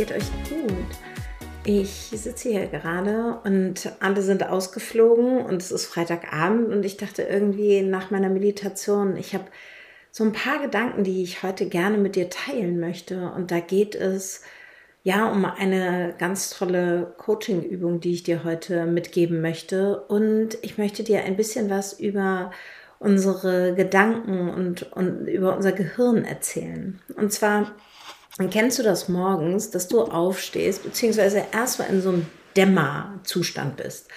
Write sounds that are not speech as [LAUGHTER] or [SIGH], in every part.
Geht euch gut. Ich sitze hier gerade und alle sind ausgeflogen und es ist Freitagabend und ich dachte irgendwie nach meiner Meditation, ich habe so ein paar Gedanken, die ich heute gerne mit dir teilen möchte. Und da geht es ja, um eine ganz tolle Coaching-Übung, die ich dir heute mitgeben möchte. Und ich möchte dir ein bisschen was über unsere Gedanken und, und über unser Gehirn erzählen. Und zwar kennst du das morgens, dass du aufstehst, beziehungsweise erstmal in so einem Dämmerzustand bist.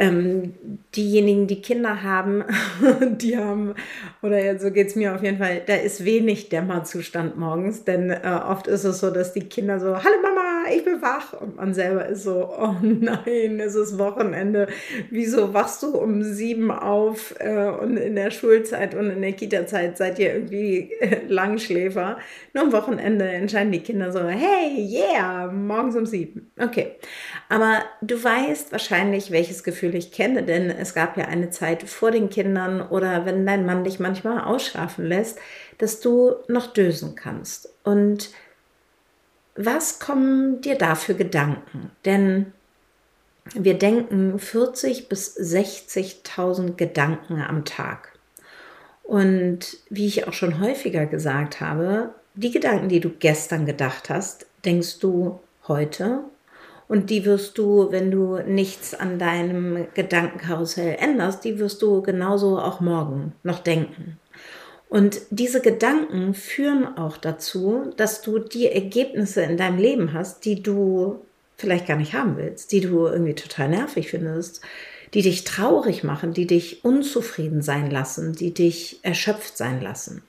Ähm, diejenigen, die Kinder haben, [LAUGHS] die haben, oder so geht's mir auf jeden Fall, da ist wenig Dämmerzustand morgens, denn äh, oft ist es so, dass die Kinder so, hallo Mama, ich bin wach und man selber ist so, oh nein, es ist Wochenende, wieso wachst du um sieben auf äh, und in der Schulzeit und in der Kita-Zeit seid ihr irgendwie äh, Langschläfer. Nur am Wochenende entscheiden die Kinder so, hey, yeah, morgens um sieben. Okay, aber du weißt wahrscheinlich, welches Gefühl ich kenne, denn es gab ja eine Zeit vor den Kindern oder wenn dein Mann dich manchmal ausschlafen lässt, dass du noch dösen kannst. Und was kommen dir da für Gedanken? Denn wir denken 40 bis 60.000 Gedanken am Tag. Und wie ich auch schon häufiger gesagt habe, die Gedanken, die du gestern gedacht hast, denkst du heute und die wirst du, wenn du nichts an deinem Gedankenkarussell änderst, die wirst du genauso auch morgen noch denken. Und diese Gedanken führen auch dazu, dass du die Ergebnisse in deinem Leben hast, die du vielleicht gar nicht haben willst, die du irgendwie total nervig findest, die dich traurig machen, die dich unzufrieden sein lassen, die dich erschöpft sein lassen.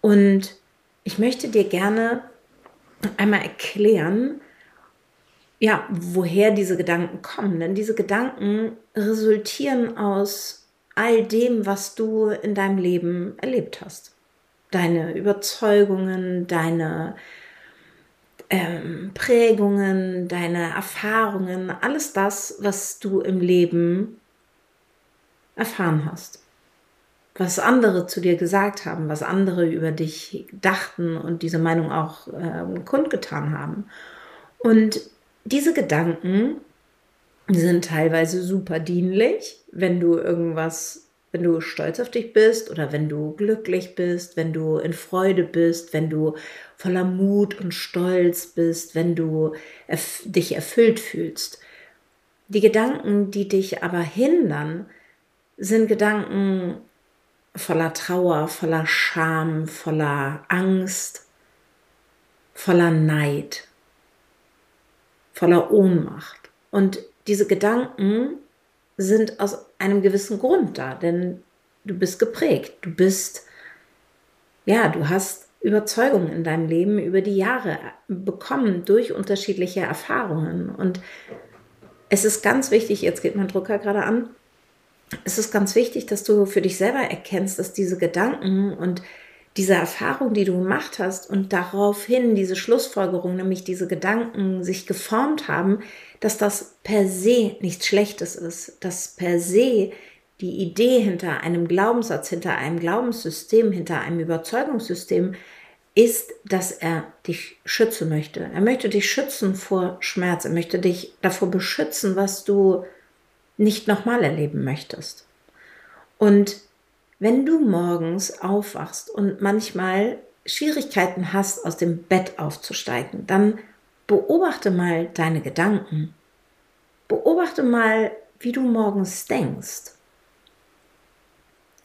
Und ich möchte dir gerne einmal erklären, ja, woher diese Gedanken kommen. Denn diese Gedanken resultieren aus all dem, was du in deinem Leben erlebt hast. Deine Überzeugungen, deine ähm, Prägungen, deine Erfahrungen, alles das, was du im Leben erfahren hast. Was andere zu dir gesagt haben, was andere über dich dachten und diese Meinung auch ähm, kundgetan haben. Und diese Gedanken sind teilweise super dienlich, wenn du irgendwas, wenn du stolz auf dich bist oder wenn du glücklich bist, wenn du in Freude bist, wenn du voller Mut und Stolz bist, wenn du erf dich erfüllt fühlst. Die Gedanken, die dich aber hindern, sind Gedanken voller Trauer, voller Scham, voller Angst, voller Neid voller Ohnmacht. Und diese Gedanken sind aus einem gewissen Grund da, denn du bist geprägt, du bist, ja, du hast Überzeugungen in deinem Leben über die Jahre bekommen durch unterschiedliche Erfahrungen. Und es ist ganz wichtig, jetzt geht mein Drucker gerade an, es ist ganz wichtig, dass du für dich selber erkennst, dass diese Gedanken und diese Erfahrung, die du gemacht hast und daraufhin diese Schlussfolgerung, nämlich diese Gedanken sich geformt haben, dass das per se nichts Schlechtes ist, dass per se die Idee hinter einem Glaubenssatz, hinter einem Glaubenssystem, hinter einem Überzeugungssystem ist, dass er dich schützen möchte. Er möchte dich schützen vor Schmerz. Er möchte dich davor beschützen, was du nicht nochmal erleben möchtest. Und wenn du morgens aufwachst und manchmal Schwierigkeiten hast, aus dem Bett aufzusteigen, dann beobachte mal deine Gedanken. Beobachte mal, wie du morgens denkst.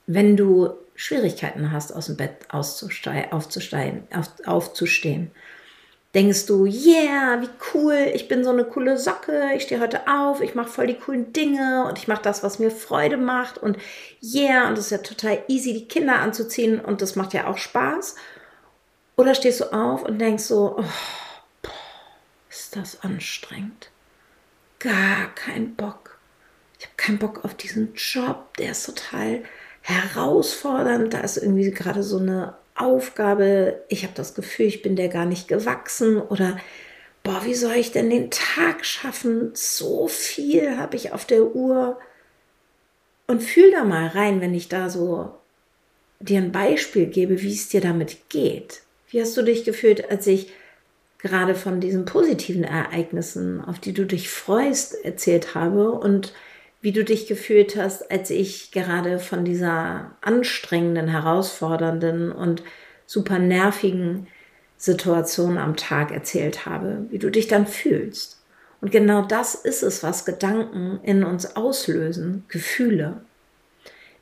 Wenn du Schwierigkeiten hast, aus dem Bett aufzusteigen, auf, aufzustehen, denkst du, yeah, wie cool, ich bin so eine coole Socke, ich stehe heute auf, ich mache voll die coolen Dinge und ich mache das, was mir Freude macht und yeah, und es ist ja total easy, die Kinder anzuziehen und das macht ja auch Spaß. Oder stehst du auf und denkst so, oh, ist das anstrengend. Gar kein Bock. Ich habe keinen Bock auf diesen Job, der ist total herausfordernd. Da ist irgendwie gerade so eine Aufgabe. Ich habe das Gefühl, ich bin der gar nicht gewachsen oder boah, wie soll ich denn den Tag schaffen? So viel habe ich auf der Uhr. Und fühl da mal rein, wenn ich da so dir ein Beispiel gebe, wie es dir damit geht. Wie hast du dich gefühlt, als ich gerade von diesen positiven Ereignissen, auf die du dich freust, erzählt habe und wie du dich gefühlt hast, als ich gerade von dieser anstrengenden, herausfordernden und super nervigen Situation am Tag erzählt habe, wie du dich dann fühlst. Und genau das ist es, was Gedanken in uns auslösen, Gefühle.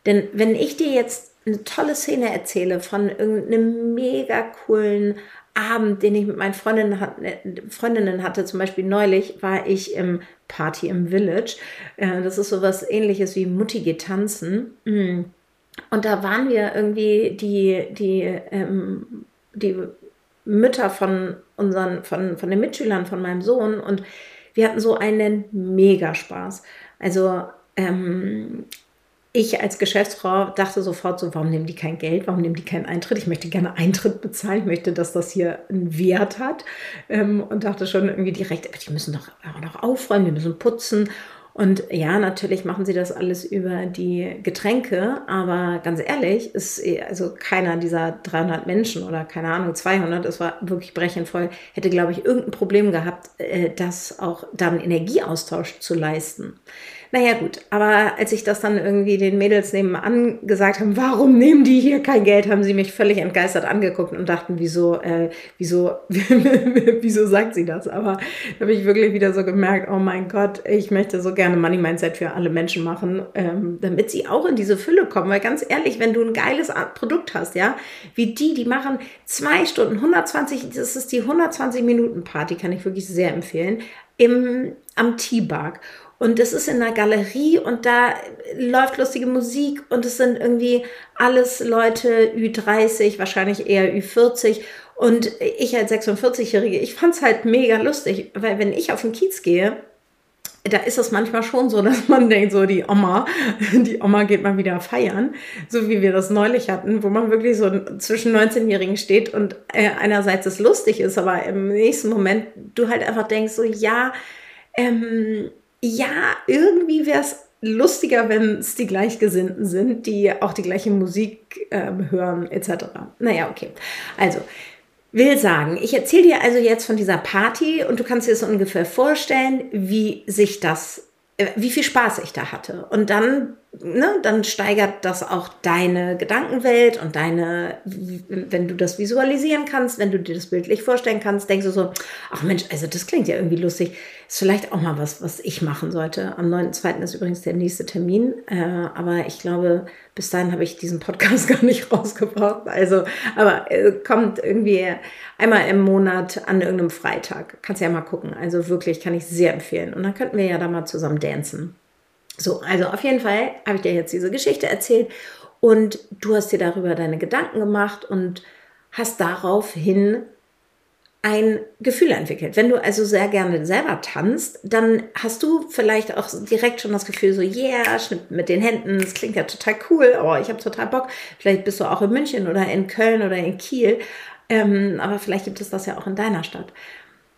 Denn wenn ich dir jetzt eine tolle Szene erzähle von irgendeinem mega coolen Abend, den ich mit meinen Freundinnen, Freundinnen hatte, zum Beispiel neulich war ich im Party im Village. Äh, das ist sowas ähnliches wie Mutti tanzen. Mm. Und da waren wir irgendwie die, die, ähm, die Mütter von unseren, von, von den Mitschülern von meinem Sohn und wir hatten so einen Megaspaß. Also ähm, ich als Geschäftsfrau dachte sofort so, warum nehmen die kein Geld, warum nehmen die keinen Eintritt? Ich möchte gerne Eintritt bezahlen, ich möchte, dass das hier einen Wert hat ähm, und dachte schon irgendwie direkt, die müssen doch auch noch aufräumen, die müssen putzen und ja, natürlich machen sie das alles über die Getränke, aber ganz ehrlich, ist also keiner dieser 300 Menschen oder keine Ahnung 200, es war wirklich brechend voll, hätte glaube ich irgendein Problem gehabt, äh, das auch dann Energieaustausch zu leisten. Naja, gut, aber als ich das dann irgendwie den Mädels nebenan gesagt habe, warum nehmen die hier kein Geld, haben sie mich völlig entgeistert angeguckt und dachten, wieso, äh, wieso, [LAUGHS] wieso sagt sie das? Aber habe ich wirklich wieder so gemerkt, oh mein Gott, ich möchte so gerne Money Mindset für alle Menschen machen, ähm, damit sie auch in diese Fülle kommen. Weil ganz ehrlich, wenn du ein geiles Produkt hast, ja, wie die, die machen zwei Stunden, 120, das ist die 120 Minuten Party, kann ich wirklich sehr empfehlen, im, am T-Bug. Und es ist in einer Galerie und da läuft lustige Musik und es sind irgendwie alles Leute Ü30, wahrscheinlich eher Ü40. Und ich als 46-Jährige, ich fand es halt mega lustig, weil wenn ich auf den Kiez gehe, da ist es manchmal schon so, [LAUGHS] dass man denkt, so die Oma, [LAUGHS] die Oma geht mal wieder feiern, so wie wir das neulich hatten, wo man wirklich so zwischen 19-Jährigen steht und äh, einerseits es lustig ist, aber im nächsten Moment du halt einfach denkst, so ja, ähm, ja, irgendwie wäre es lustiger, wenn es die Gleichgesinnten sind, die auch die gleiche Musik äh, hören, etc. Naja, okay. Also, will sagen, ich erzähle dir also jetzt von dieser Party und du kannst dir so ungefähr vorstellen, wie sich das, äh, wie viel Spaß ich da hatte. Und dann ne, dann steigert das auch deine Gedankenwelt und deine, wenn du das visualisieren kannst, wenn du dir das bildlich vorstellen kannst, denkst du so, ach Mensch, also das klingt ja irgendwie lustig. Ist vielleicht auch mal was, was ich machen sollte. Am 9.2. ist übrigens der nächste Termin, äh, aber ich glaube, bis dahin habe ich diesen Podcast [LAUGHS] gar nicht rausgebracht. Also, aber äh, kommt irgendwie einmal im Monat an irgendeinem Freitag. Kannst ja mal gucken. Also wirklich kann ich sehr empfehlen. Und dann könnten wir ja da mal zusammen dancen. So, also auf jeden Fall habe ich dir jetzt diese Geschichte erzählt und du hast dir darüber deine Gedanken gemacht und hast daraufhin ein Gefühl entwickelt. Wenn du also sehr gerne selber tanzt, dann hast du vielleicht auch direkt schon das Gefühl so, yeah, schnipp mit den Händen, das klingt ja total cool, oh, ich habe total Bock. Vielleicht bist du auch in München oder in Köln oder in Kiel, ähm, aber vielleicht gibt es das ja auch in deiner Stadt.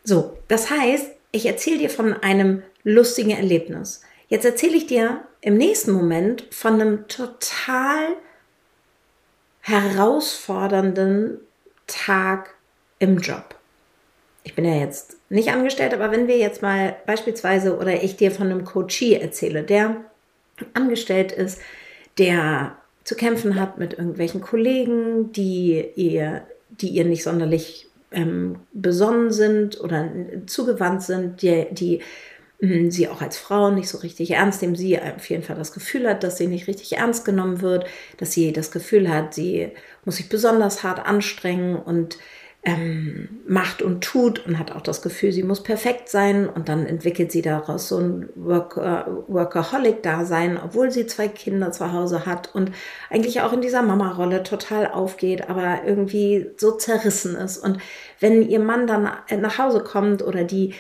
So, das heißt, ich erzähle dir von einem lustigen Erlebnis. Jetzt erzähle ich dir im nächsten Moment von einem total herausfordernden Tag im Job? Ich bin ja jetzt nicht angestellt, aber wenn wir jetzt mal beispielsweise oder ich dir von einem Coachie erzähle, der angestellt ist, der zu kämpfen hat mit irgendwelchen Kollegen, die ihr, die ihr nicht sonderlich ähm, besonnen sind oder zugewandt sind, die, die sie auch als Frau nicht so richtig ernst nehmen, sie auf jeden Fall das Gefühl hat, dass sie nicht richtig ernst genommen wird, dass sie das Gefühl hat, sie muss sich besonders hart anstrengen und ähm, macht und tut und hat auch das Gefühl, sie muss perfekt sein und dann entwickelt sie daraus so ein Work, äh, Workaholic-Dasein, obwohl sie zwei Kinder zu Hause hat und eigentlich auch in dieser Mama-Rolle total aufgeht, aber irgendwie so zerrissen ist. Und wenn ihr Mann dann nach Hause kommt oder die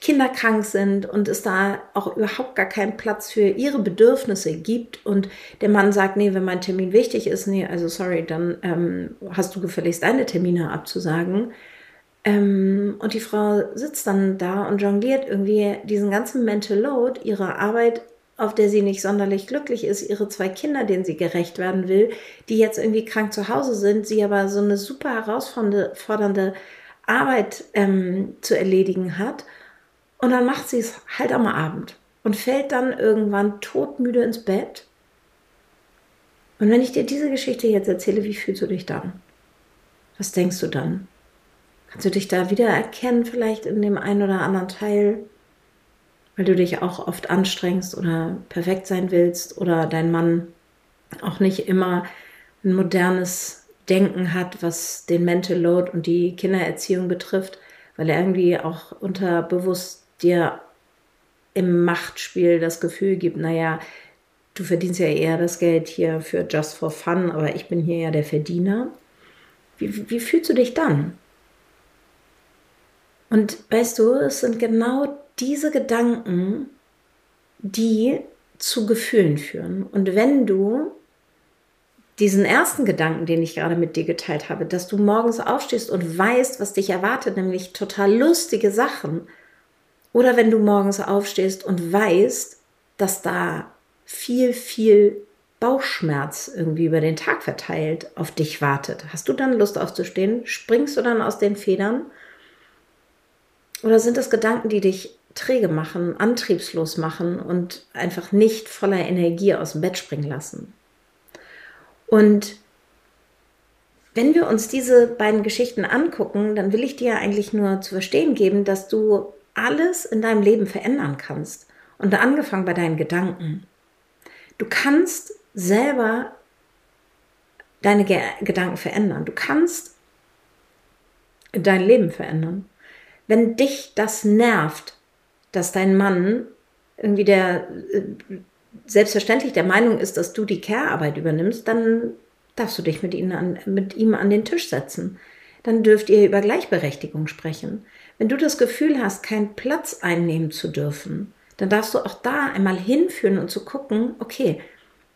Kinder krank sind und es da auch überhaupt gar keinen Platz für ihre Bedürfnisse gibt und der Mann sagt, nee, wenn mein Termin wichtig ist, nee, also sorry, dann ähm, hast du gefälligst deine Termine abzusagen. Ähm, und die Frau sitzt dann da und jongliert irgendwie diesen ganzen Mental Load, ihre Arbeit, auf der sie nicht sonderlich glücklich ist, ihre zwei Kinder, denen sie gerecht werden will, die jetzt irgendwie krank zu Hause sind, sie aber so eine super herausfordernde Arbeit ähm, zu erledigen hat und dann macht sie es halt am Abend und fällt dann irgendwann todmüde ins Bett. Und wenn ich dir diese Geschichte jetzt erzähle, wie fühlst du dich dann? Was denkst du dann? Kannst du dich da wieder erkennen, vielleicht in dem einen oder anderen Teil, weil du dich auch oft anstrengst oder perfekt sein willst oder dein Mann auch nicht immer ein modernes Denken hat, was den Mental Load und die Kindererziehung betrifft, weil er irgendwie auch unterbewusst dir im Machtspiel das Gefühl gibt, naja, du verdienst ja eher das Geld hier für Just for Fun, aber ich bin hier ja der Verdiener. Wie, wie fühlst du dich dann? Und weißt du, es sind genau diese Gedanken, die zu Gefühlen führen. Und wenn du diesen ersten Gedanken, den ich gerade mit dir geteilt habe, dass du morgens aufstehst und weißt, was dich erwartet, nämlich total lustige Sachen, oder wenn du morgens aufstehst und weißt, dass da viel, viel Bauchschmerz irgendwie über den Tag verteilt auf dich wartet. Hast du dann Lust aufzustehen? Springst du dann aus den Federn? Oder sind es Gedanken, die dich träge machen, antriebslos machen und einfach nicht voller Energie aus dem Bett springen lassen? Und wenn wir uns diese beiden Geschichten angucken, dann will ich dir eigentlich nur zu verstehen geben, dass du alles in deinem Leben verändern kannst. Und angefangen bei deinen Gedanken. Du kannst selber deine Ge Gedanken verändern. Du kannst dein Leben verändern. Wenn dich das nervt, dass dein Mann irgendwie der äh, selbstverständlich der Meinung ist, dass du die Care-Arbeit übernimmst, dann darfst du dich mit ihm, an, mit ihm an den Tisch setzen. Dann dürft ihr über Gleichberechtigung sprechen. Wenn du das Gefühl hast, keinen Platz einnehmen zu dürfen, dann darfst du auch da einmal hinführen und zu gucken, okay,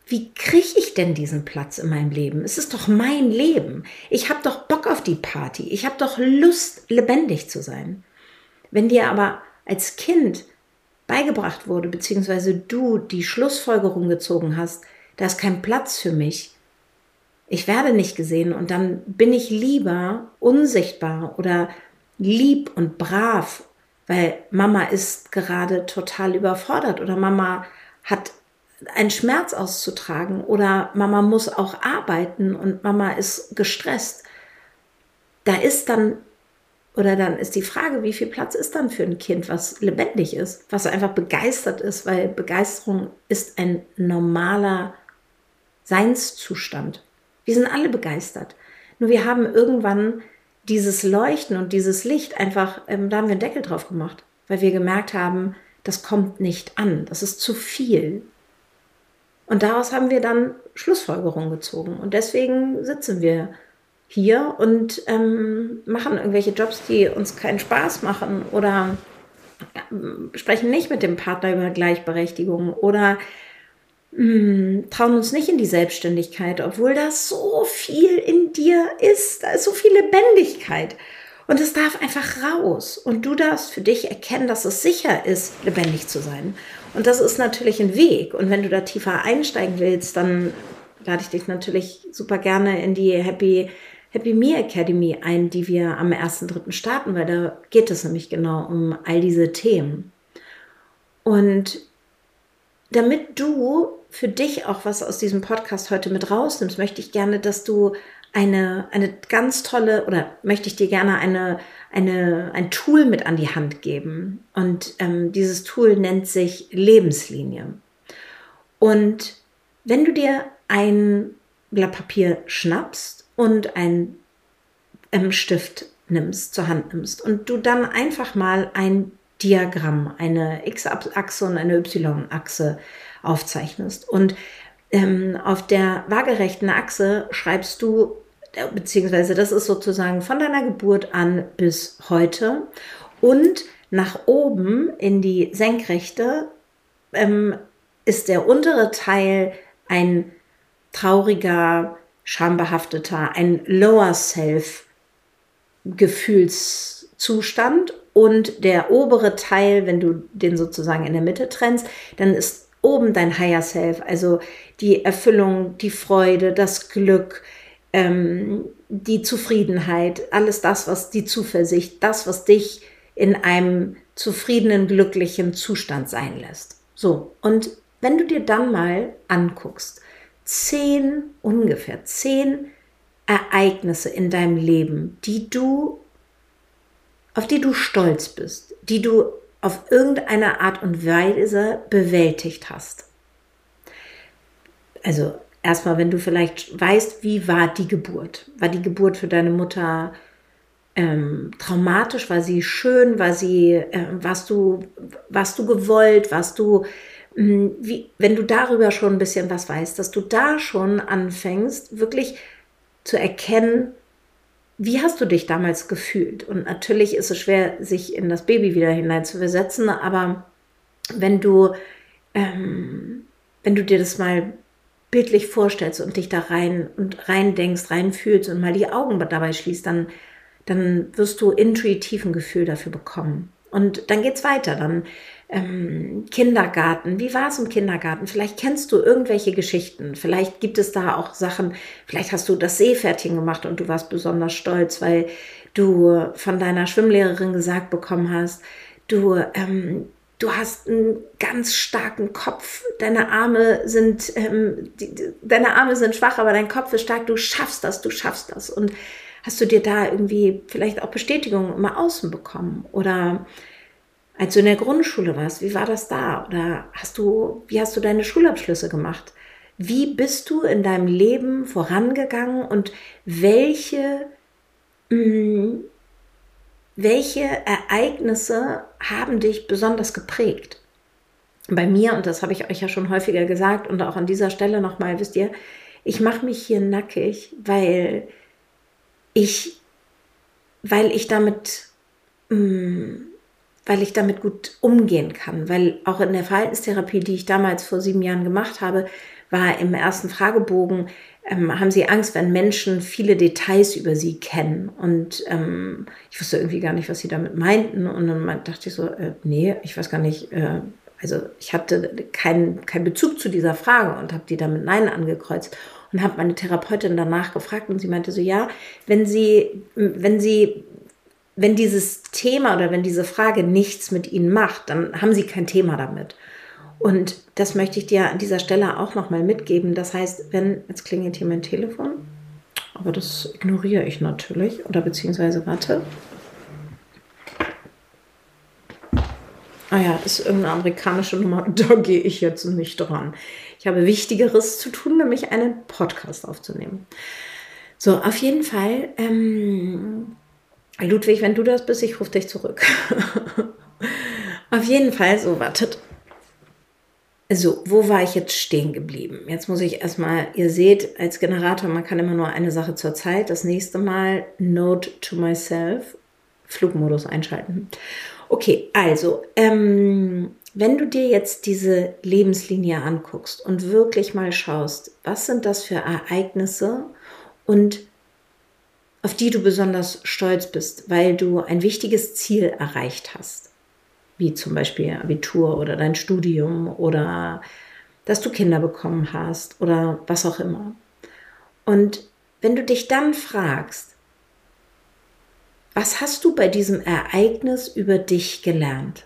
wie kriege ich denn diesen Platz in meinem Leben? Es ist doch mein Leben. Ich habe doch Bock auf die Party. Ich habe doch Lust, lebendig zu sein. Wenn dir aber als Kind beigebracht wurde, beziehungsweise du die Schlussfolgerung gezogen hast, da ist kein Platz für mich, ich werde nicht gesehen und dann bin ich lieber unsichtbar oder lieb und brav, weil Mama ist gerade total überfordert oder Mama hat einen Schmerz auszutragen oder Mama muss auch arbeiten und Mama ist gestresst. Da ist dann oder dann ist die Frage, wie viel Platz ist dann für ein Kind, was lebendig ist, was einfach begeistert ist, weil Begeisterung ist ein normaler Seinszustand. Wir sind alle begeistert. Nur wir haben irgendwann dieses Leuchten und dieses Licht einfach, ähm, da haben wir einen Deckel drauf gemacht, weil wir gemerkt haben, das kommt nicht an, das ist zu viel. Und daraus haben wir dann Schlussfolgerungen gezogen. Und deswegen sitzen wir hier und ähm, machen irgendwelche Jobs, die uns keinen Spaß machen oder äh, sprechen nicht mit dem Partner über Gleichberechtigung oder trauen uns nicht in die Selbstständigkeit, obwohl da so viel in dir ist. Da ist so viel Lebendigkeit. Und es darf einfach raus. Und du darfst für dich erkennen, dass es sicher ist, lebendig zu sein. Und das ist natürlich ein Weg. Und wenn du da tiefer einsteigen willst, dann lade ich dich natürlich super gerne in die Happy Happy Me Academy ein, die wir am 1.3. starten, weil da geht es nämlich genau um all diese Themen. Und damit du für dich auch was aus diesem Podcast heute mit rausnimmst, möchte ich gerne, dass du eine, eine ganz tolle oder möchte ich dir gerne eine, eine, ein Tool mit an die Hand geben. Und ähm, dieses Tool nennt sich Lebenslinie. Und wenn du dir ein Blatt Papier schnappst und ein ähm, Stift nimmst, zur Hand nimmst und du dann einfach mal ein Diagramm, eine X-Achse und eine Y-Achse aufzeichnest und ähm, auf der waagerechten Achse schreibst du beziehungsweise das ist sozusagen von deiner Geburt an bis heute. Und nach oben in die Senkrechte ähm, ist der untere Teil ein trauriger, schambehafteter, ein Lower Self Gefühlszustand und der obere Teil, wenn du den sozusagen in der Mitte trennst, dann ist oben dein Higher Self, also die Erfüllung, die Freude, das Glück, ähm, die Zufriedenheit, alles das, was die Zuversicht, das, was dich in einem zufriedenen, glücklichen Zustand sein lässt. So, und wenn du dir dann mal anguckst, zehn, ungefähr zehn Ereignisse in deinem Leben, die du, auf die du stolz bist, die du auf irgendeine Art und Weise bewältigt hast. Also erstmal, wenn du vielleicht weißt, wie war die Geburt? War die Geburt für deine Mutter ähm, traumatisch? War sie schön? War sie, äh, warst du, warst du gewollt? Warst du, mh, hm, wie, wenn du darüber schon ein bisschen was weißt, dass du da schon anfängst, wirklich zu erkennen, wie hast du dich damals gefühlt? Und natürlich ist es schwer, sich in das Baby wieder hineinzuversetzen, aber wenn du, ähm, wenn du dir das mal bildlich vorstellst und dich da rein und rein denkst, rein fühlst und mal die Augen dabei schließt, dann, dann wirst du intuitiv ein Gefühl dafür bekommen. Und dann geht's weiter. Dann ähm, Kindergarten. Wie war es im Kindergarten? Vielleicht kennst du irgendwelche Geschichten. Vielleicht gibt es da auch Sachen. Vielleicht hast du das Seepferdchen gemacht und du warst besonders stolz, weil du von deiner Schwimmlehrerin gesagt bekommen hast, du ähm, du hast einen ganz starken Kopf, deine Arme sind, ähm, die, deine Arme sind schwach, aber dein Kopf ist stark, du schaffst das, du schaffst das. Und hast du dir da irgendwie vielleicht auch Bestätigung immer außen bekommen? Oder als du in der Grundschule warst, wie war das da? Oder hast du, wie hast du deine Schulabschlüsse gemacht? Wie bist du in deinem Leben vorangegangen und welche mh, mm, welche Ereignisse haben dich besonders geprägt? Bei mir, und das habe ich euch ja schon häufiger gesagt und auch an dieser Stelle nochmal, wisst ihr, ich mache mich hier nackig, weil ich, weil ich damit, mh, mm, weil ich damit gut umgehen kann, weil auch in der Verhaltenstherapie, die ich damals vor sieben Jahren gemacht habe, war im ersten Fragebogen, ähm, haben sie Angst, wenn Menschen viele Details über sie kennen. Und ähm, ich wusste irgendwie gar nicht, was sie damit meinten. Und dann dachte ich so, äh, nee, ich weiß gar nicht, äh, also ich hatte keinen keinen Bezug zu dieser Frage und habe die dann mit Nein angekreuzt und habe meine Therapeutin danach gefragt und sie meinte so, ja, wenn sie, wenn sie, wenn dieses Thema oder wenn diese Frage nichts mit ihnen macht, dann haben sie kein Thema damit. Und das möchte ich dir an dieser Stelle auch nochmal mitgeben. Das heißt, wenn, jetzt klingelt hier mein Telefon, aber das ignoriere ich natürlich, oder beziehungsweise warte. Ah ja, ist irgendeine amerikanische Nummer, [LAUGHS] da gehe ich jetzt nicht dran. Ich habe Wichtigeres zu tun, nämlich einen Podcast aufzunehmen. So, auf jeden Fall, ähm, Ludwig, wenn du das bist, ich rufe dich zurück. [LAUGHS] auf jeden Fall, so, wartet. Also, wo war ich jetzt stehen geblieben? Jetzt muss ich erstmal, ihr seht, als Generator, man kann immer nur eine Sache zur Zeit. Das nächste Mal Note to myself, Flugmodus einschalten. Okay, also, ähm, wenn du dir jetzt diese Lebenslinie anguckst und wirklich mal schaust, was sind das für Ereignisse und auf die du besonders stolz bist, weil du ein wichtiges Ziel erreicht hast wie zum Beispiel Abitur oder dein Studium oder dass du Kinder bekommen hast oder was auch immer. Und wenn du dich dann fragst, was hast du bei diesem Ereignis über dich gelernt?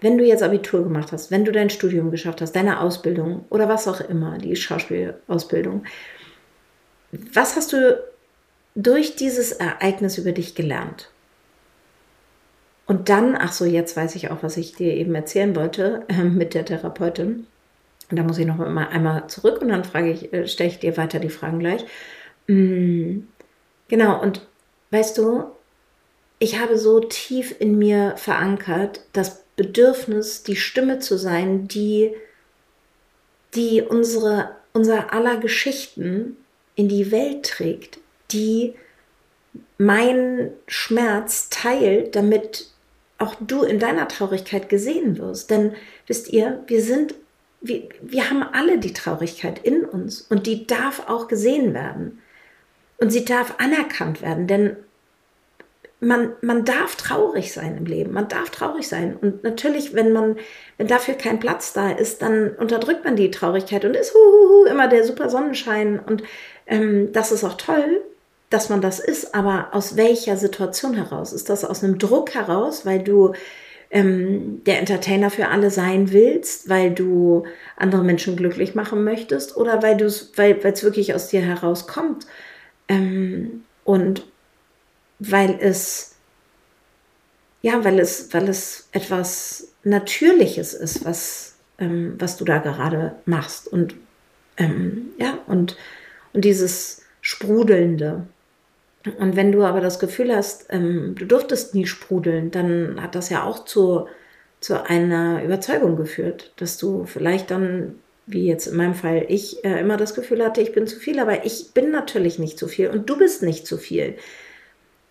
Wenn du jetzt Abitur gemacht hast, wenn du dein Studium geschafft hast, deine Ausbildung oder was auch immer, die Schauspielausbildung, was hast du durch dieses Ereignis über dich gelernt? Und dann, ach so, jetzt weiß ich auch, was ich dir eben erzählen wollte äh, mit der Therapeutin. Und da muss ich noch mal einmal zurück und dann frage ich, äh, stelle ich dir weiter die Fragen gleich. Mm, genau, und weißt du, ich habe so tief in mir verankert das Bedürfnis, die Stimme zu sein, die, die unsere, unser aller Geschichten in die Welt trägt, die meinen Schmerz teilt, damit auch du in deiner Traurigkeit gesehen wirst. Denn wisst ihr, wir sind, wir, wir haben alle die Traurigkeit in uns und die darf auch gesehen werden. Und sie darf anerkannt werden, denn man, man darf traurig sein im Leben. Man darf traurig sein. Und natürlich, wenn man, wenn dafür kein Platz da ist, dann unterdrückt man die Traurigkeit und ist huhuhu, immer der super Sonnenschein. Und ähm, das ist auch toll dass man das ist, aber aus welcher Situation heraus? Ist das aus einem Druck heraus, weil du ähm, der Entertainer für alle sein willst, weil du andere Menschen glücklich machen möchtest oder weil du es, weil es wirklich aus dir herauskommt ähm, und weil es ja, weil es, weil es etwas Natürliches ist, was, ähm, was du da gerade machst und ähm, ja und und dieses Sprudelnde. Und wenn du aber das Gefühl hast, ähm, du durftest nie sprudeln, dann hat das ja auch zu, zu einer Überzeugung geführt, dass du vielleicht dann, wie jetzt in meinem Fall ich, äh, immer das Gefühl hatte, ich bin zu viel, aber ich bin natürlich nicht zu viel und du bist nicht zu viel.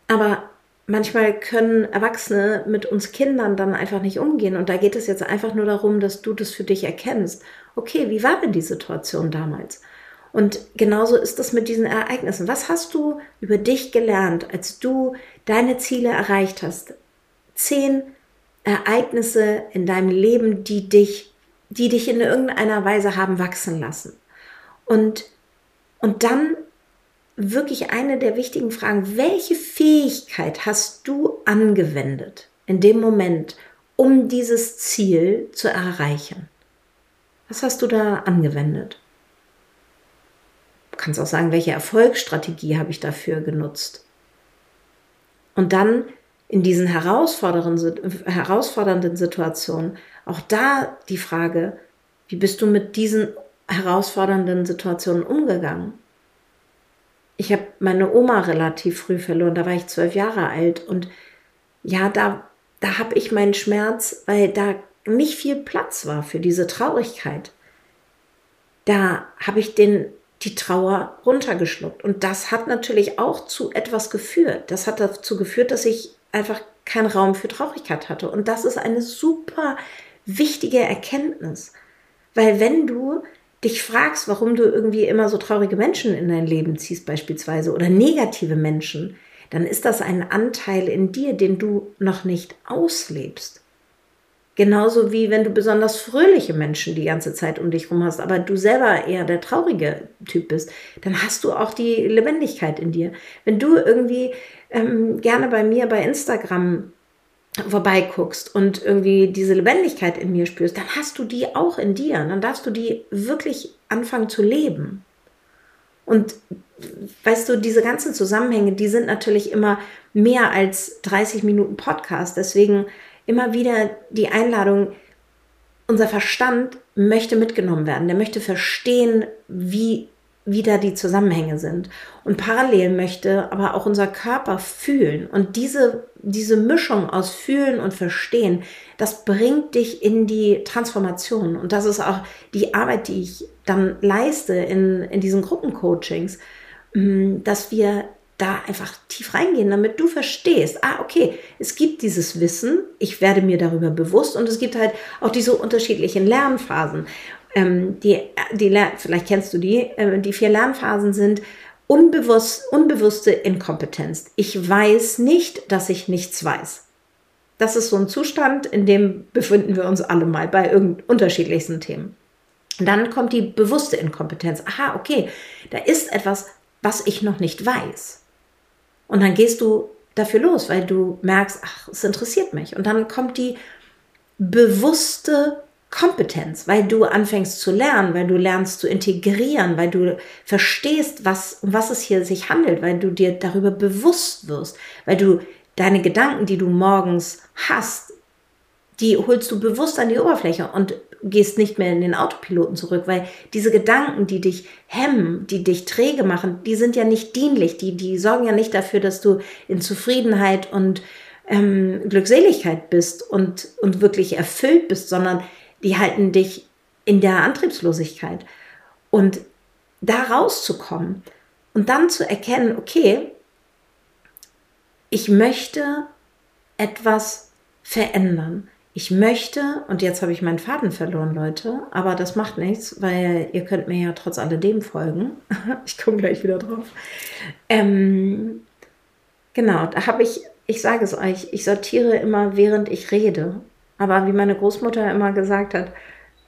Aber manchmal können Erwachsene mit uns Kindern dann einfach nicht umgehen. Und da geht es jetzt einfach nur darum, dass du das für dich erkennst. Okay, wie war denn die Situation damals? Und genauso ist es mit diesen Ereignissen. Was hast du über dich gelernt, als du deine Ziele erreicht hast? Zehn Ereignisse in deinem Leben, die dich, die dich in irgendeiner Weise haben wachsen lassen. Und, und dann wirklich eine der wichtigen Fragen, welche Fähigkeit hast du angewendet in dem Moment, um dieses Ziel zu erreichen? Was hast du da angewendet? kannst auch sagen, welche Erfolgsstrategie habe ich dafür genutzt. Und dann in diesen herausfordernden Situationen auch da die Frage, wie bist du mit diesen herausfordernden Situationen umgegangen? Ich habe meine Oma relativ früh verloren, da war ich zwölf Jahre alt und ja, da, da habe ich meinen Schmerz, weil da nicht viel Platz war für diese Traurigkeit. Da habe ich den die Trauer runtergeschluckt. Und das hat natürlich auch zu etwas geführt. Das hat dazu geführt, dass ich einfach keinen Raum für Traurigkeit hatte. Und das ist eine super wichtige Erkenntnis. Weil wenn du dich fragst, warum du irgendwie immer so traurige Menschen in dein Leben ziehst beispielsweise oder negative Menschen, dann ist das ein Anteil in dir, den du noch nicht auslebst. Genauso wie wenn du besonders fröhliche Menschen die ganze Zeit um dich herum hast, aber du selber eher der traurige Typ bist, dann hast du auch die Lebendigkeit in dir. Wenn du irgendwie ähm, gerne bei mir bei Instagram vorbeiguckst und irgendwie diese Lebendigkeit in mir spürst, dann hast du die auch in dir. Dann darfst du die wirklich anfangen zu leben. Und weißt du, diese ganzen Zusammenhänge, die sind natürlich immer mehr als 30 Minuten Podcast. Deswegen immer wieder die Einladung, unser Verstand möchte mitgenommen werden, der möchte verstehen, wie, wie da die Zusammenhänge sind. Und parallel möchte aber auch unser Körper fühlen. Und diese, diese Mischung aus Fühlen und Verstehen, das bringt dich in die Transformation. Und das ist auch die Arbeit, die ich dann leiste in, in diesen Gruppencoachings, mm, dass wir da einfach tief reingehen, damit du verstehst, ah, okay, es gibt dieses Wissen, ich werde mir darüber bewusst und es gibt halt auch diese unterschiedlichen Lernphasen. Ähm, die, die, vielleicht kennst du die, äh, die vier Lernphasen sind unbewusst, unbewusste Inkompetenz. Ich weiß nicht, dass ich nichts weiß. Das ist so ein Zustand, in dem befinden wir uns alle mal bei unterschiedlichsten Themen. Dann kommt die bewusste Inkompetenz. Aha, okay, da ist etwas, was ich noch nicht weiß. Und dann gehst du dafür los, weil du merkst, ach, es interessiert mich. Und dann kommt die bewusste Kompetenz, weil du anfängst zu lernen, weil du lernst zu integrieren, weil du verstehst, was, um was es hier sich handelt, weil du dir darüber bewusst wirst, weil du deine Gedanken, die du morgens hast, die holst du bewusst an die Oberfläche und gehst nicht mehr in den Autopiloten zurück, weil diese Gedanken, die dich hemmen, die dich träge machen, die sind ja nicht dienlich, die, die sorgen ja nicht dafür, dass du in Zufriedenheit und ähm, Glückseligkeit bist und, und wirklich erfüllt bist, sondern die halten dich in der Antriebslosigkeit. Und da rauszukommen und dann zu erkennen, okay, ich möchte etwas verändern. Ich möchte, und jetzt habe ich meinen Faden verloren, Leute, aber das macht nichts, weil ihr könnt mir ja trotz alledem folgen. [LAUGHS] ich komme gleich wieder drauf. Ähm, genau, da habe ich, ich sage es euch, ich sortiere immer, während ich rede. Aber wie meine Großmutter immer gesagt hat,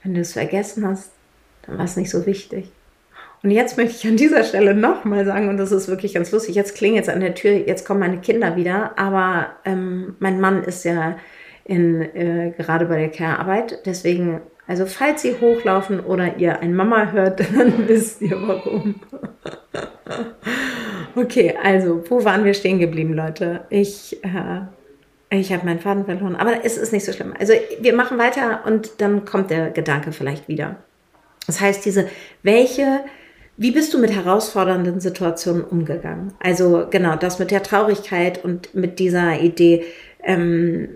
wenn du es vergessen hast, dann war es nicht so wichtig. Und jetzt möchte ich an dieser Stelle nochmal sagen, und das ist wirklich ganz lustig, jetzt klingelt es an der Tür, jetzt kommen meine Kinder wieder, aber ähm, mein Mann ist ja in, äh, gerade bei der Care-Arbeit, deswegen, also falls sie hochlaufen oder ihr ein Mama hört, [LAUGHS] dann wisst ihr warum. [LAUGHS] okay, also, wo waren wir stehen geblieben, Leute? Ich... Äh, ich habe meinen Faden verloren, aber es ist nicht so schlimm. Also wir machen weiter und dann kommt der Gedanke vielleicht wieder. Das heißt, diese, welche, wie bist du mit herausfordernden Situationen umgegangen? Also genau, das mit der Traurigkeit und mit dieser Idee, ähm,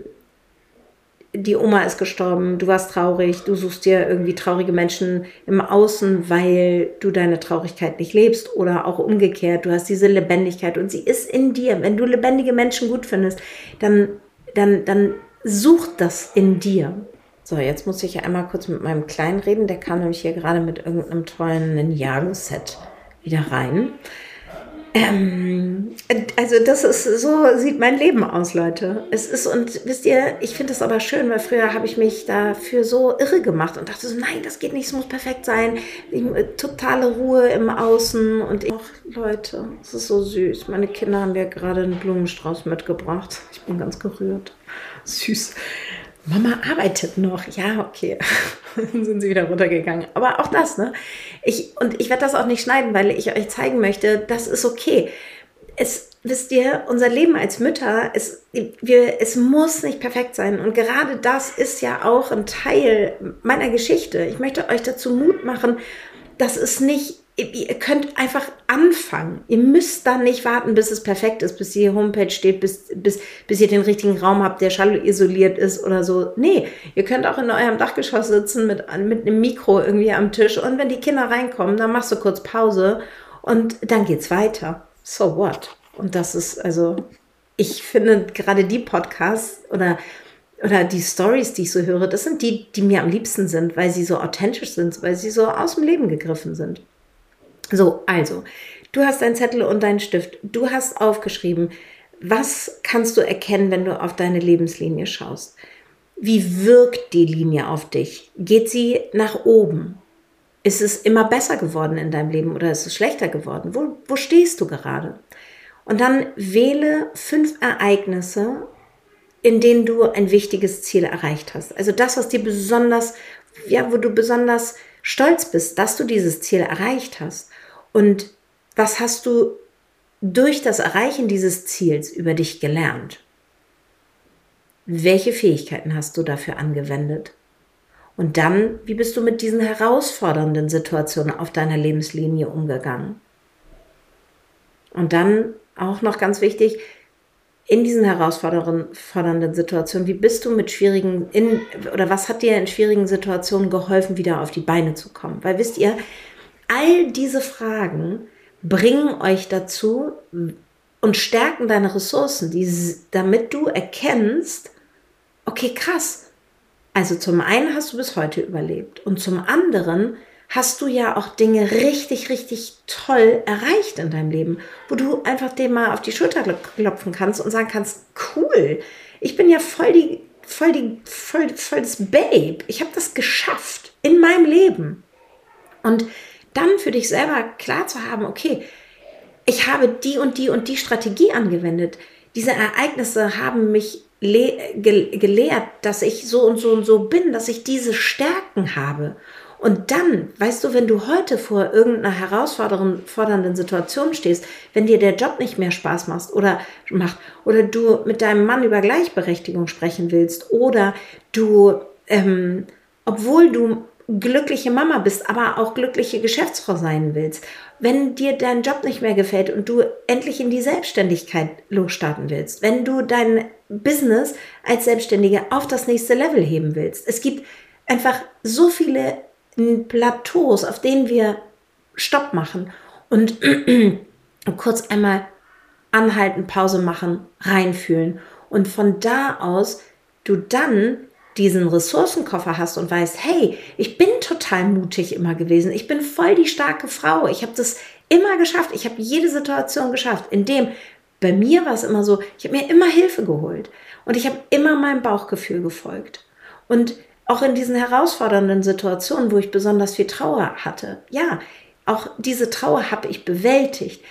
die Oma ist gestorben, du warst traurig, du suchst dir irgendwie traurige Menschen im Außen, weil du deine Traurigkeit nicht lebst oder auch umgekehrt, du hast diese Lebendigkeit und sie ist in dir. Wenn du lebendige Menschen gut findest, dann dann, dann sucht das in dir. So, jetzt muss ich ja einmal kurz mit meinem Kleinen reden. Der kam nämlich hier gerade mit irgendeinem tollen Ninjago-Set wieder rein. Ähm, also das ist, so sieht mein Leben aus, Leute. Es ist, und wisst ihr, ich finde es aber schön, weil früher habe ich mich dafür so irre gemacht und dachte so, nein, das geht nicht, es muss perfekt sein. Ich, totale Ruhe im Außen und ich, ach, Leute, es ist so süß. Meine Kinder haben mir gerade einen Blumenstrauß mitgebracht. Ich bin ganz gerührt. Süß. Mama arbeitet noch. Ja, okay. [LAUGHS] Dann sind sie wieder runtergegangen. Aber auch das, ne? Ich, und ich werde das auch nicht schneiden, weil ich euch zeigen möchte, das ist okay. Es, wisst ihr, unser Leben als Mütter, es, wir, es muss nicht perfekt sein. Und gerade das ist ja auch ein Teil meiner Geschichte. Ich möchte euch dazu Mut machen, dass es nicht ihr könnt einfach anfangen. Ihr müsst dann nicht warten, bis es perfekt ist, bis die Homepage steht, bis, bis, bis ihr den richtigen Raum habt, der schallisoliert ist oder so. Nee, ihr könnt auch in eurem Dachgeschoss sitzen mit, mit einem Mikro irgendwie am Tisch und wenn die Kinder reinkommen, dann machst du kurz Pause und dann geht's weiter. So what? Und das ist also, ich finde gerade die Podcasts oder oder die Stories, die ich so höre, das sind die, die mir am liebsten sind, weil sie so authentisch sind, weil sie so aus dem Leben gegriffen sind. So, also, du hast deinen Zettel und deinen Stift. Du hast aufgeschrieben, was kannst du erkennen, wenn du auf deine Lebenslinie schaust? Wie wirkt die Linie auf dich? Geht sie nach oben? Ist es immer besser geworden in deinem Leben oder ist es schlechter geworden? Wo, wo stehst du gerade? Und dann wähle fünf Ereignisse, in denen du ein wichtiges Ziel erreicht hast. Also das, was dir besonders, ja, wo du besonders stolz bist, dass du dieses Ziel erreicht hast. Und was hast du durch das Erreichen dieses Ziels über dich gelernt? Welche Fähigkeiten hast du dafür angewendet? Und dann, wie bist du mit diesen herausfordernden Situationen auf deiner Lebenslinie umgegangen? Und dann auch noch ganz wichtig, in diesen herausfordernden Situationen, wie bist du mit schwierigen, in, oder was hat dir in schwierigen Situationen geholfen, wieder auf die Beine zu kommen? Weil wisst ihr, all diese Fragen bringen euch dazu und stärken deine Ressourcen, die, damit du erkennst, okay, krass. Also zum einen hast du bis heute überlebt und zum anderen hast du ja auch Dinge richtig, richtig toll erreicht in deinem Leben, wo du einfach dem mal auf die Schulter klopfen kannst und sagen kannst, cool, ich bin ja voll die, voll die, voll, voll das Babe. Ich habe das geschafft in meinem Leben. Und dann für dich selber klar zu haben, okay, ich habe die und die und die Strategie angewendet. Diese Ereignisse haben mich gelehrt, dass ich so und so und so bin, dass ich diese Stärken habe. Und dann, weißt du, wenn du heute vor irgendeiner herausfordernden Situation stehst, wenn dir der Job nicht mehr Spaß macht oder macht, oder du mit deinem Mann über Gleichberechtigung sprechen willst, oder du, ähm, obwohl du glückliche Mama bist, aber auch glückliche Geschäftsfrau sein willst, wenn dir dein Job nicht mehr gefällt und du endlich in die Selbstständigkeit losstarten willst, wenn du dein Business als Selbstständige auf das nächste Level heben willst. Es gibt einfach so viele Plateaus, auf denen wir Stopp machen und [CLEARS THROAT] kurz einmal anhalten, Pause machen, reinfühlen und von da aus du dann diesen Ressourcenkoffer hast und weißt, hey, ich bin total mutig immer gewesen, ich bin voll die starke Frau, ich habe das immer geschafft, ich habe jede Situation geschafft, indem bei mir war es immer so, ich habe mir immer Hilfe geholt. Und ich habe immer meinem Bauchgefühl gefolgt. Und auch in diesen herausfordernden Situationen, wo ich besonders viel Trauer hatte, ja, auch diese Trauer habe ich bewältigt.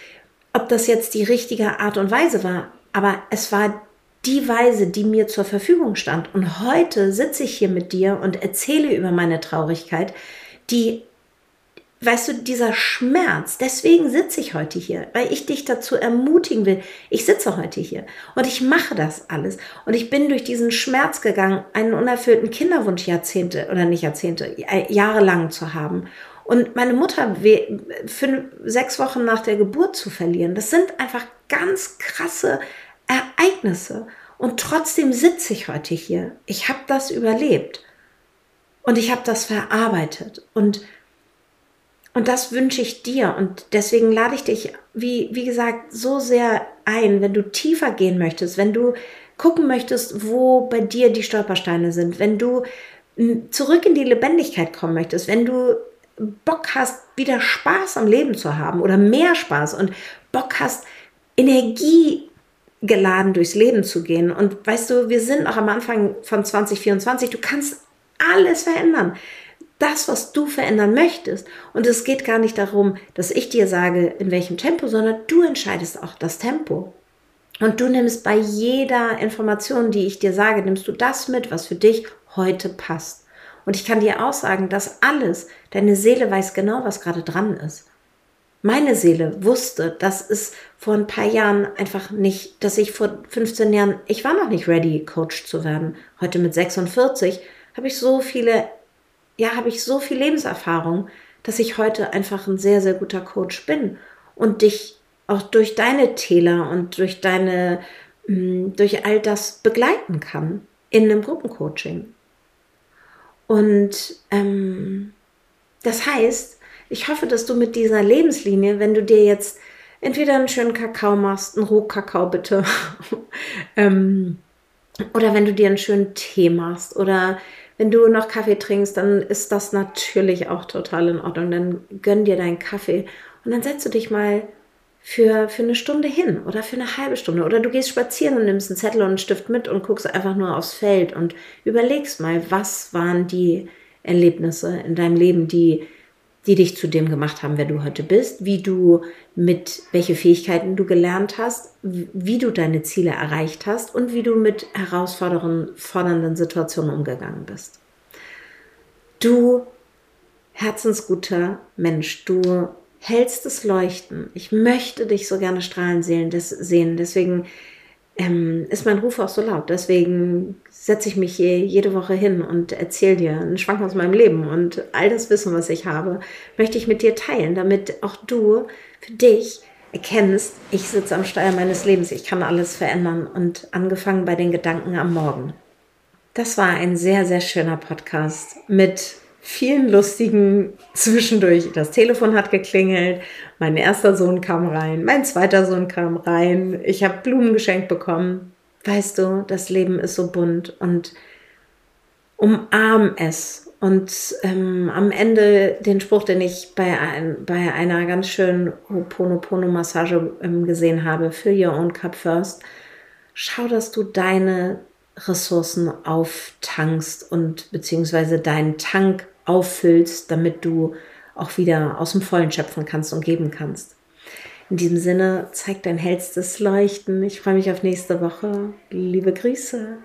Ob das jetzt die richtige Art und Weise war, aber es war die Weise, die mir zur Verfügung stand. Und heute sitze ich hier mit dir und erzähle über meine Traurigkeit, die, weißt du, dieser Schmerz, deswegen sitze ich heute hier, weil ich dich dazu ermutigen will. Ich sitze heute hier und ich mache das alles. Und ich bin durch diesen Schmerz gegangen, einen unerfüllten Kinderwunsch Jahrzehnte oder nicht Jahrzehnte, jahrelang zu haben. Und meine Mutter fünf, sechs Wochen nach der Geburt zu verlieren, das sind einfach ganz krasse Ereignisse. Und trotzdem sitze ich heute hier. Ich habe das überlebt. Und ich habe das verarbeitet. Und, und das wünsche ich dir. Und deswegen lade ich dich, wie, wie gesagt, so sehr ein, wenn du tiefer gehen möchtest, wenn du gucken möchtest, wo bei dir die Stolpersteine sind, wenn du zurück in die Lebendigkeit kommen möchtest, wenn du Bock hast, wieder Spaß am Leben zu haben oder mehr Spaß und Bock hast, Energie geladen durchs Leben zu gehen. Und weißt du, wir sind noch am Anfang von 2024. Du kannst alles verändern. Das, was du verändern möchtest. Und es geht gar nicht darum, dass ich dir sage, in welchem Tempo, sondern du entscheidest auch das Tempo. Und du nimmst bei jeder Information, die ich dir sage, nimmst du das mit, was für dich heute passt. Und ich kann dir auch sagen, dass alles, deine Seele weiß genau, was gerade dran ist. Meine Seele wusste, dass es vor ein paar Jahren einfach nicht, dass ich vor 15 Jahren, ich war noch nicht ready, Coach zu werden. Heute mit 46 habe ich so viele, ja, habe ich so viel Lebenserfahrung, dass ich heute einfach ein sehr, sehr guter Coach bin und dich auch durch deine Täler und durch deine, mm, durch all das begleiten kann in einem Gruppencoaching. Und ähm, das heißt, ich hoffe, dass du mit dieser Lebenslinie, wenn du dir jetzt entweder einen schönen Kakao machst, einen Rohkakao bitte, [LAUGHS] ähm, oder wenn du dir einen schönen Tee machst oder wenn du noch Kaffee trinkst, dann ist das natürlich auch total in Ordnung. Dann gönn dir deinen Kaffee und dann setzt du dich mal für, für eine Stunde hin oder für eine halbe Stunde. Oder du gehst spazieren und nimmst einen Zettel und einen Stift mit und guckst einfach nur aufs Feld und überlegst mal, was waren die Erlebnisse in deinem Leben, die die dich zu dem gemacht haben, wer du heute bist, wie du mit welche Fähigkeiten du gelernt hast, wie du deine Ziele erreicht hast und wie du mit herausfordernden Situationen umgegangen bist. Du herzensguter Mensch, du hältst es leuchten. Ich möchte dich so gerne strahlen sehen. Deswegen ähm, ist mein Ruf auch so laut. Deswegen setze ich mich hier jede Woche hin und erzähle dir einen Schwank aus meinem Leben und all das Wissen, was ich habe, möchte ich mit dir teilen, damit auch du für dich erkennst, ich sitze am Steuer meines Lebens, ich kann alles verändern und angefangen bei den Gedanken am Morgen. Das war ein sehr, sehr schöner Podcast mit vielen lustigen zwischendurch. Das Telefon hat geklingelt, mein erster Sohn kam rein, mein zweiter Sohn kam rein, ich habe Blumen geschenkt bekommen. Weißt du, das Leben ist so bunt und umarm es. Und ähm, am Ende den Spruch, den ich bei, ein, bei einer ganz schönen Ho'oponopono-Massage ähm, gesehen habe, fill your own cup first. Schau, dass du deine Ressourcen auftankst und beziehungsweise deinen Tank auffüllst, damit du auch wieder aus dem Vollen schöpfen kannst und geben kannst. In diesem Sinne, zeig dein hellstes Leuchten. Ich freue mich auf nächste Woche. Liebe Grüße.